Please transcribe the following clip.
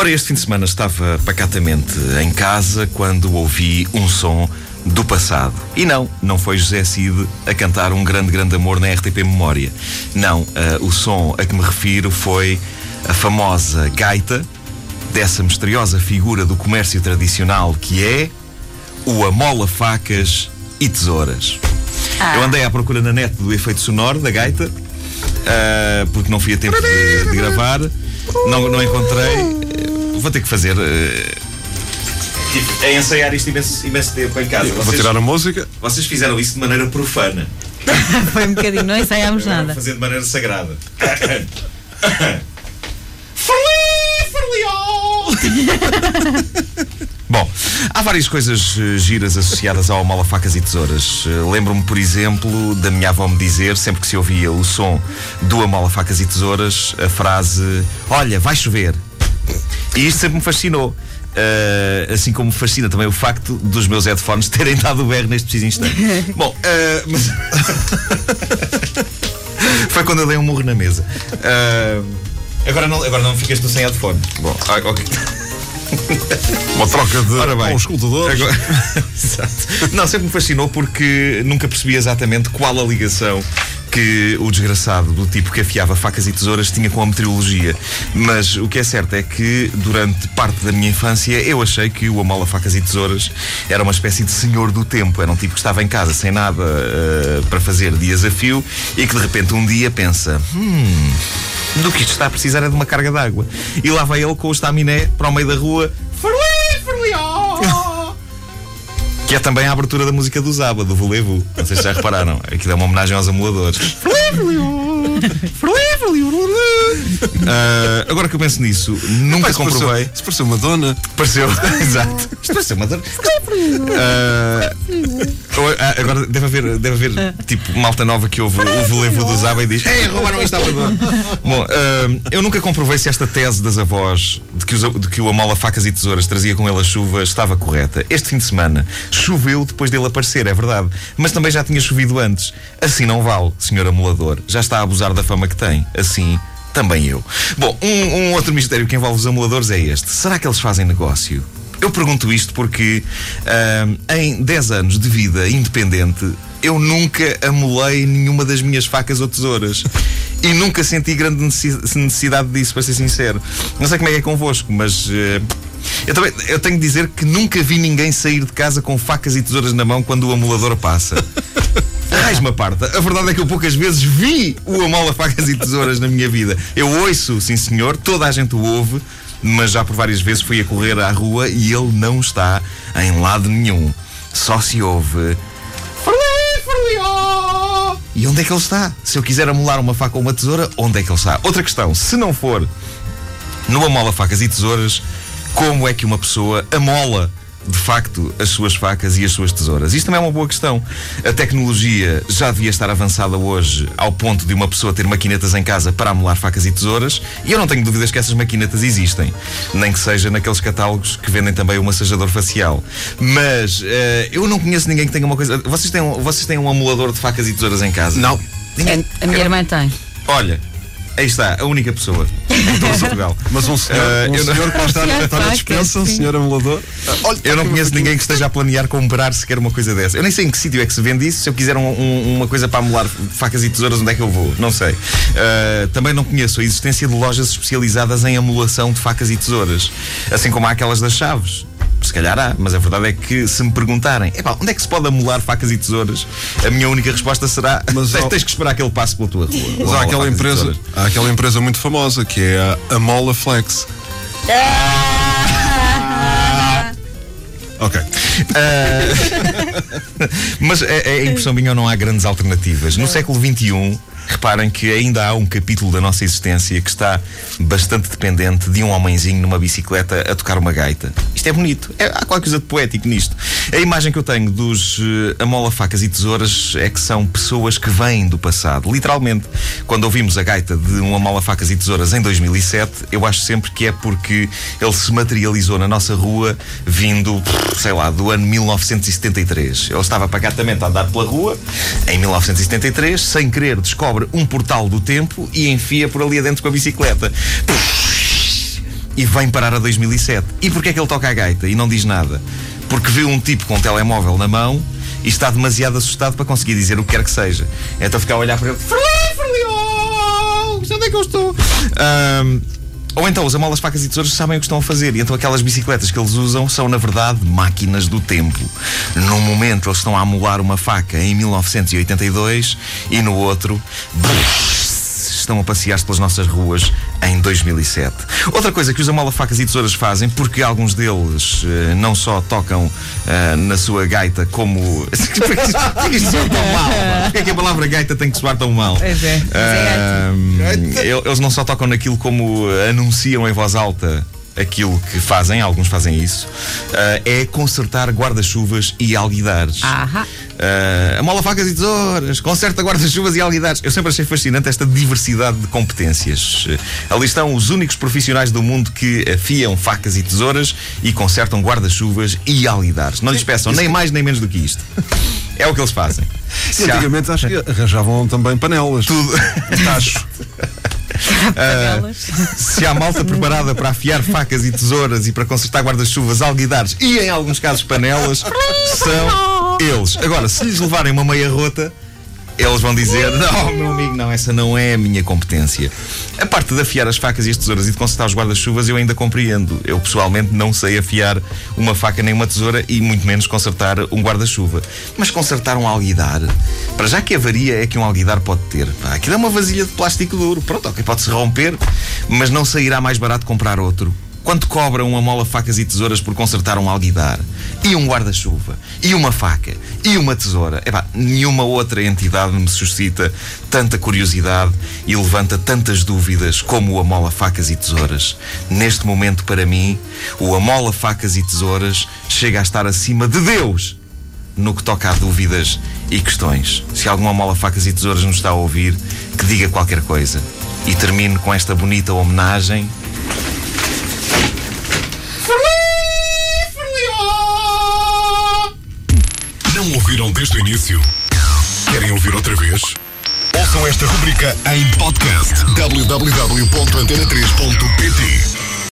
Ora, este fim de semana estava pacatamente em casa quando ouvi um som do passado. E não, não foi José Cid a cantar um grande, grande amor na RTP Memória. Não, uh, o som a que me refiro foi a famosa gaita dessa misteriosa figura do comércio tradicional que é o Amola Facas e Tesouras. Ah. Eu andei à procura na net do efeito sonoro da gaita, uh, porque não fui a tempo de, de gravar, não, não encontrei. Vou ter que fazer. Uh, Tipo, é ensaiar isto imenso, imenso tempo em casa. Vocês, Vou tirar a música. Vocês fizeram isso de maneira profana. Foi um bocadinho, não ensaiámos nada. Fazer de maneira sagrada. Bom, há várias coisas uh, giras associadas ao Mola Facas e Tesouras. Uh, Lembro-me, por exemplo, da minha avó me dizer, sempre que se ouvia o som do Amola Facas e Tesouras, a frase: Olha, vai chover. E isto sempre me fascinou. Uh, assim como me fascina também o facto dos meus headphones terem dado o berro neste preciso instante. Bom, uh, mas... foi quando eu dei um murro na mesa. Uh, agora, não, agora não ficas tu sem headphones. Bom, ah, ok. Uma troca de Ora bem. Agora... Exato. Não, sempre me fascinou porque nunca percebi exatamente qual a ligação que o desgraçado do tipo que afiava facas e tesouras tinha com a meteorologia. Mas o que é certo é que durante parte da minha infância eu achei que o Amola Facas e Tesouras era uma espécie de senhor do tempo. Era um tipo que estava em casa sem nada uh, para fazer dias a fio e que de repente um dia pensa: hum. Do que isto está a precisar é de uma carga d'água. E lá vai ele com o estaminé para o meio da rua. Ferli, ferli, oh! Que é também a abertura da música do Zaba, do Volevo. Não sei se já repararam. Aquilo é uma homenagem aos amuladores. Uh, agora que eu penso nisso, nunca Mas comprovei. Isso pareceu uma dona. Pareceu, exato. Isto pareceu uma dona. Uh, agora deve haver, deve haver tipo malta nova que ouve o volevo do Zaba e diz: Ei, roubaram isto à Bom, uh, eu nunca comprovei se esta tese das avós de que, os, de que o Amola Facas e Tesouras trazia com ele a chuva estava correta. Este fim de semana choveu depois dele aparecer, é verdade. Mas também já tinha chovido antes. Assim não vale, senhor amulador. Já está a abusar da fama que tem. Assim também eu. Bom, um, um outro mistério que envolve os amuladores é este: será que eles fazem negócio? Eu pergunto isto porque uh, em 10 anos de vida independente eu nunca amolei nenhuma das minhas facas ou tesouras. E nunca senti grande necessidade disso, para ser sincero. Não sei como é que é convosco, mas. Uh, eu, também, eu tenho de dizer que nunca vi ninguém sair de casa com facas e tesouras na mão quando o amulador passa. Raiz-me a parte. A verdade é que eu poucas vezes vi o Amola Facas e Tesouras na minha vida. Eu ouço, sim senhor, toda a gente o ouve, mas já por várias vezes fui a correr à rua e ele não está em lado nenhum. Só se ouve. E onde é que ele está? Se eu quiser amolar uma faca ou uma tesoura, onde é que ele está? Outra questão, se não for no Amola Facas e Tesouras, como é que uma pessoa amola de facto as suas facas e as suas tesouras? Isto também é uma boa questão. A tecnologia já devia estar avançada hoje ao ponto de uma pessoa ter maquinetas em casa para amolar facas e tesouras, e eu não tenho dúvidas que essas maquinetas existem, nem que seja naqueles catálogos que vendem também o massajador facial. Mas uh, eu não conheço ninguém que tenha uma coisa. Vocês têm, um, vocês têm um amolador de facas e tesouras em casa? Não. Ninguém... A minha irmã tem. Olha, Aí está, a única pessoa em todo Portugal. Mas um senhor, uh, um eu senhor não... que está, na dispensa, um senhor amulador. Olha, eu não conheço ninguém que esteja a planear comprar sequer uma coisa dessa. Eu nem sei em que sítio é que se vende isso. Se eu quiser um, um, uma coisa para amolar facas e tesouras, onde é que eu vou? Não sei. Uh, também não conheço a existência de lojas especializadas em amulação de facas e tesouras. Assim como há aquelas das chaves se calhar há, mas a verdade é que se me perguntarem onde é que se pode amolar facas e tesouras, a minha única resposta será mas, tens, tens que esperar que ele passe pela tua rua. Mas há aquela, empresa, há aquela empresa muito famosa que é a Amola Flex. Ah! ok. Uh, mas é, é impressão minha não há grandes alternativas. No século XXI Reparem que ainda há um capítulo da nossa existência que está bastante dependente de um homenzinho numa bicicleta a tocar uma gaita. Isto é bonito. É, há qualquer coisa de poético nisto. A imagem que eu tenho dos uh, amola facas e tesouras é que são pessoas que vêm do passado. Literalmente, quando ouvimos a gaita de um amola facas e tesouras em 2007, eu acho sempre que é porque ele se materializou na nossa rua vindo, sei lá, do ano 1973. Ele estava pacatamente a andar pela rua em 1973, sem querer descobre um portal do tempo e enfia por ali adentro com a bicicleta. e vem parar a 2007. E porquê é que ele toca a gaita e não diz nada? Porque viu um tipo com um telemóvel na mão e está demasiado assustado para conseguir dizer o que quer que seja. Então fica a olhar para ele. Frali, frali, oh, onde é que eu estou? Um, ou então os amolas, facas e tesouros sabem o que estão a fazer. E então aquelas bicicletas que eles usam são, na verdade, máquinas do tempo. Num momento eles estão a amolar uma faca em 1982 e no outro estão a passear-se pelas nossas ruas em 2007. Outra coisa que os amola facas e tesouras fazem, porque alguns deles uh, não só tocam uh, na sua gaita como. Porquê que isto soa tão mal? Porquê que a palavra gaita tem que soar tão mal? Pois é. Uh, eles não só tocam naquilo como anunciam em voz alta aquilo que fazem, alguns fazem isso, uh, é consertar guarda-chuvas e alguidares. Uh, a mola facas e tesouras, conserta guarda-chuvas e alguidares. Eu sempre achei fascinante esta diversidade de competências. Uh, ali estão os únicos profissionais do mundo que afiam facas e tesouras e consertam guarda-chuvas e alguidares. Não lhes peçam nem mais nem menos do que isto. É o que eles fazem. E antigamente acho que arranjavam também panelas. Tudo. Tacho. Uh, se há malta preparada para afiar facas e tesouras e para consertar guarda-chuvas, alguidares e, em alguns casos, panelas, são eles. Agora, se lhes levarem uma meia rota, eles vão dizer: Não, meu amigo, não, essa não é a minha competência. A parte de afiar as facas e as tesouras e de consertar os guarda-chuvas eu ainda compreendo. Eu pessoalmente não sei afiar uma faca nem uma tesoura e muito menos consertar um guarda-chuva. Mas consertar um alguidar, para já que avaria é que um alguidar pode ter? Pá, aquilo é uma vasilha de plástico duro. Pronto, ok, pode-se romper, mas não sairá mais barato comprar outro. Quanto cobra uma mola facas e tesouras por consertar um alguidar? E um guarda-chuva? E uma faca? E uma tesoura? Epá, nenhuma outra entidade me suscita tanta curiosidade e levanta tantas dúvidas como o Amola Facas e Tesouras. Neste momento, para mim, o Amola Facas e Tesouras chega a estar acima de Deus no que toca a dúvidas e questões. Se algum Amola Facas e Tesouras nos está a ouvir, que diga qualquer coisa. E termino com esta bonita homenagem ouviram desde o início? Querem ouvir outra vez? Ouçam esta rubrica em podcast www.antena3.pt